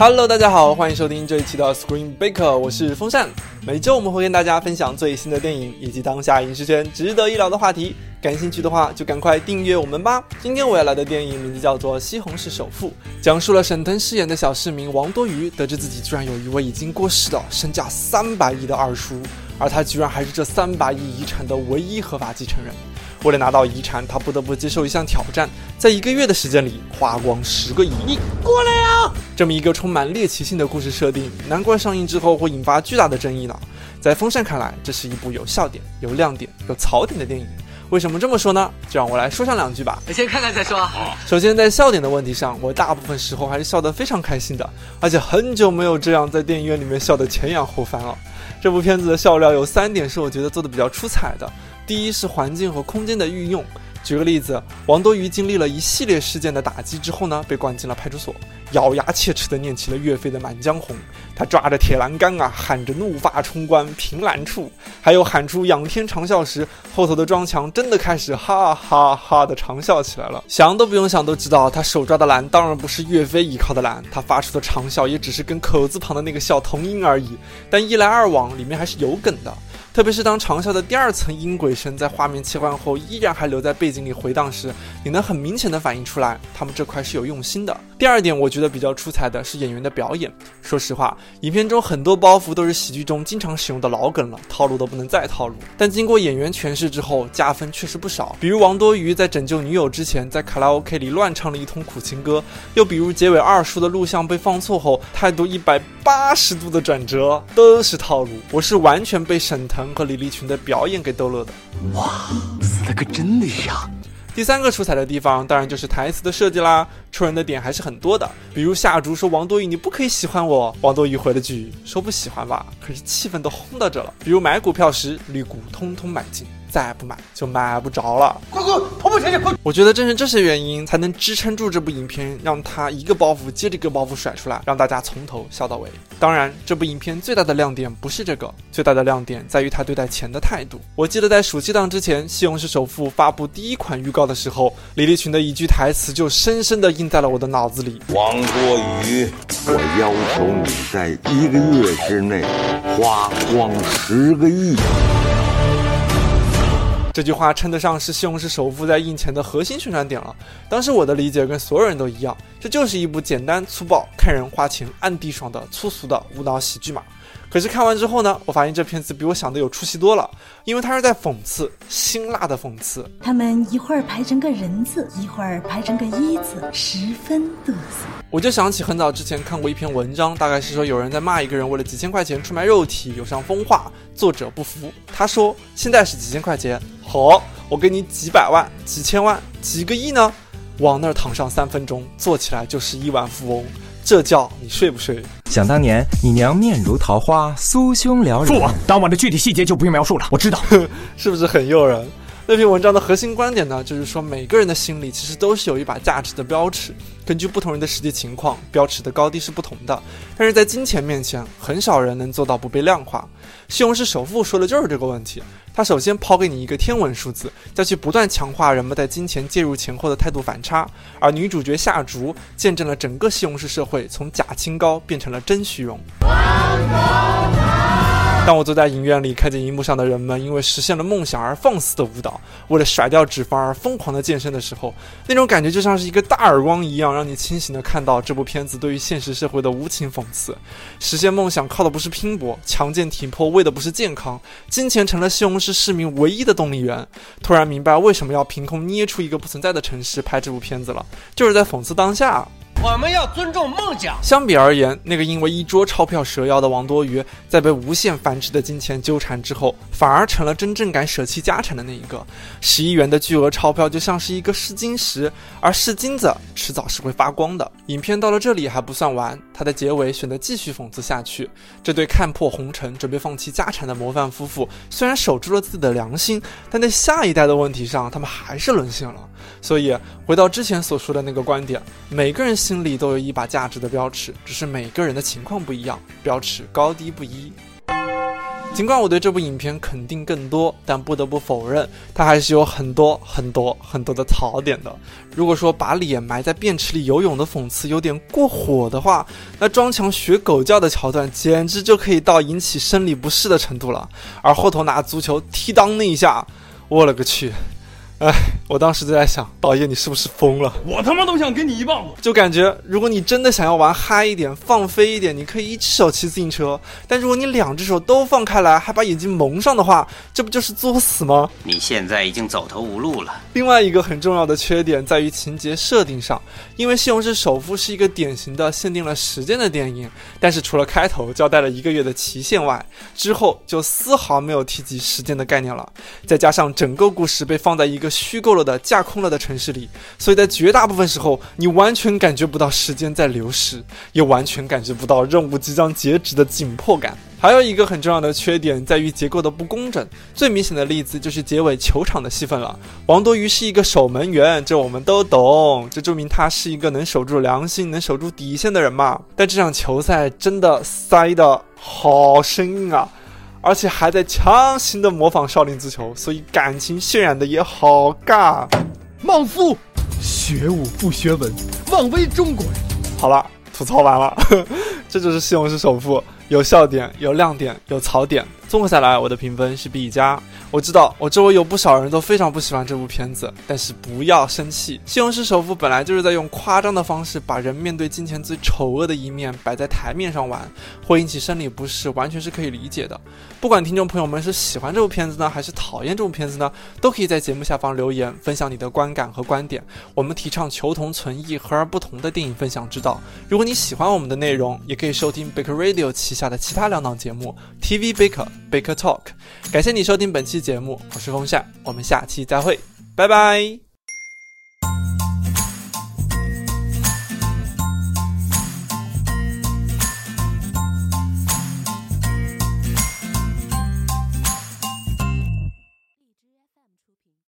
Hello，大家好，欢迎收听这一期的 Screen Baker，我是风扇。每周我们会跟大家分享最新的电影以及当下影视圈值得一聊的话题。感兴趣的话，就赶快订阅我们吧。今天我要来的电影名字叫做《西红柿首富》，讲述了沈腾饰演的小市民王多鱼得知自己居然有一位已经过世的身价三百亿的二叔，而他居然还是这三百亿遗产的唯一合法继承人。为了拿到遗产，他不得不接受一项挑战，在一个月的时间里花光十个亿。你过来呀！这么一个充满猎奇性的故事设定，难怪上映之后会引发巨大的争议呢。在风扇看来，这是一部有笑点、有亮点、有槽点的电影。为什么这么说呢？就让我来说上两句吧。先看看再说。首先，在笑点的问题上，我大部分时候还是笑得非常开心的，而且很久没有这样在电影院里面笑得前仰后翻了。这部片子的笑料有三点是我觉得做的比较出彩的。第一是环境和空间的运用。举个例子，王多鱼经历了一系列事件的打击之后呢，被关进了派出所，咬牙切齿地念起了岳飞的《满江红》。他抓着铁栏杆啊，喊着“怒发冲冠，凭栏处”，还有喊出“仰天长啸”时，后头的庄强真的开始哈哈哈的长啸起来了。想都不用想都知道，他手抓的栏当然不是岳飞依靠的栏，他发出的长啸也只是跟口字旁的那个“笑”同音而已。但一来二往，里面还是有梗的。特别是当长啸的第二层音轨声在画面切换后依然还留在背景里回荡时，你能很明显的反映出来，他们这块是有用心的。第二点，我觉得比较出彩的是演员的表演。说实话，影片中很多包袱都是喜剧中经常使用的老梗了，套路都不能再套路。但经过演员诠释之后，加分确实不少。比如王多鱼在拯救女友之前，在卡拉 OK 里乱唱了一通苦情歌；又比如结尾二叔的录像被放错后，态度一百八十度的转折，都是套路。我是完全被沈腾。和李立群的表演给逗乐的，哇，死的可真厉呀！第三个出彩的地方，当然就是台词的设计啦，戳人的点还是很多的。比如夏竹说：“王多鱼，你不可以喜欢我。”王多鱼回了句：“说不喜欢吧，可是气氛都烘到这了。”比如买股票时，绿股通通买进。再不买就买不着了，快快跑跑前去！快！我觉得正是这些原因，才能支撑住这部影片，让他一个包袱接着一个包袱甩出来，让大家从头笑到尾。当然，这部影片最大的亮点不是这个，最大的亮点在于他对待钱的态度。我记得在暑期档之前，《西红柿首富》发布第一款预告的时候，李立群的一句台词就深深地印在了我的脑子里：王多鱼，我要求你在一个月之内花光十个亿。这句话称得上是《西红柿首富》在印前的核心宣传点了。当时我的理解跟所有人都一样，这就是一部简单粗暴、看人花钱、暗地爽的粗俗的无脑喜剧嘛。可是看完之后呢，我发现这片子比我想的有出息多了，因为它是在讽刺，辛辣的讽刺。他们一会儿排成个人字，一会儿排成个一字，十分嘚瑟。我就想起很早之前看过一篇文章，大概是说有人在骂一个人为了几千块钱出卖肉体，有伤风化，作者不服。他说现在是几千块钱，好，我给你几百万、几千万、几个亿呢，往那儿躺上三分钟，坐起来就是亿万富翁。这觉你睡不睡？想当年，你娘面如桃花，酥胸撩人。父王，当晚的具体细节就不用描述了，我知道，是不是很诱人？那篇文章的核心观点呢，就是说每个人的心里其实都是有一把价值的标尺，根据不同人的实际情况，标尺的高低是不同的。但是在金钱面前，很少人能做到不被量化。西红柿首富说的就是这个问题。他首先抛给你一个天文数字，再去不断强化人们在金钱介入前后的态度反差。而女主角夏竹见证了整个西红柿社会从假清高变成了真虚荣。当我坐在影院里，看见荧幕上的人们因为实现了梦想而放肆的舞蹈，为了甩掉脂肪而疯狂的健身的时候，那种感觉就像是一个大耳光一样，让你清醒的看到这部片子对于现实社会的无情讽刺。实现梦想靠的不是拼搏，强健体魄为的不是健康，金钱成了西红柿市民唯一的动力源。突然明白为什么要凭空捏出一个不存在的城市拍这部片子了，就是在讽刺当下。我们要尊重梦想。相比而言，那个因为一桌钞票折腰的王多鱼，在被无限繁殖的金钱纠缠之后，反而成了真正敢舍弃家产的那一个。十亿元的巨额钞票就像是一个试金石，而试金子迟早是会发光的。影片到了这里还不算完，它的结尾选择继续讽刺下去。这对看破红尘、准备放弃家产的模范夫妇，虽然守住了自己的良心，但在下一代的问题上，他们还是沦陷了。所以，回到之前所说的那个观点，每个人。心里都有一把价值的标尺，只是每个人的情况不一样，标尺高低不一。尽管我对这部影片肯定更多，但不得不否认，它还是有很多很多很多的槽点的。如果说把脸埋在便池里游泳的讽刺有点过火的话，那装强学狗叫的桥段简直就可以到引起生理不适的程度了。而后头拿足球踢裆那一下，我勒个去！哎，我当时就在想，导演你是不是疯了？我他妈都想给你一棒子！就感觉，如果你真的想要玩嗨一点、放飞一点，你可以一只手骑自行车；但如果你两只手都放开来，还把眼睛蒙上的话，这不就是作死吗？你现在已经走投无路了。另外一个很重要的缺点在于情节设定上，因为《西红柿首富》是一个典型的限定了时间的电影，但是除了开头交代了一个月的期限外，之后就丝毫没有提及时间的概念了。再加上整个故事被放在一个虚构了的架空了的城市里，所以在绝大部分时候，你完全感觉不到时间在流逝，也完全感觉不到任务即将截止的紧迫感。还有一个很重要的缺点在于结构的不工整，最明显的例子就是结尾球场的戏份了。王多鱼是一个守门员，这我们都懂，这证明他是一个能守住良心、能守住底线的人嘛。但这场球赛真的塞得好生硬啊！而且还在强行的模仿少林足球，所以感情渲染的也好尬。莽夫，学武不学文，妄为中国人。好了，吐槽完了，这就是《西红柿首富》，有笑点，有亮点，有槽点。综合下来，我的评分是 B 加。我知道我周围有不少人都非常不喜欢这部片子，但是不要生气，《西红柿首富》本来就是在用夸张的方式把人面对金钱最丑恶的一面摆在台面上玩，会引起生理不适，完全是可以理解的。不管听众朋友们是喜欢这部片子呢，还是讨厌这部片子呢，都可以在节目下方留言分享你的观感和观点。我们提倡求同存异、和而不同的电影分享之道。如果你喜欢我们的内容，也可以收听 Baker Radio 旗下的其他两档节目 TV Baker、Baker Talk。感谢你收听本期节目，我是风扇，我们下期再会，拜拜。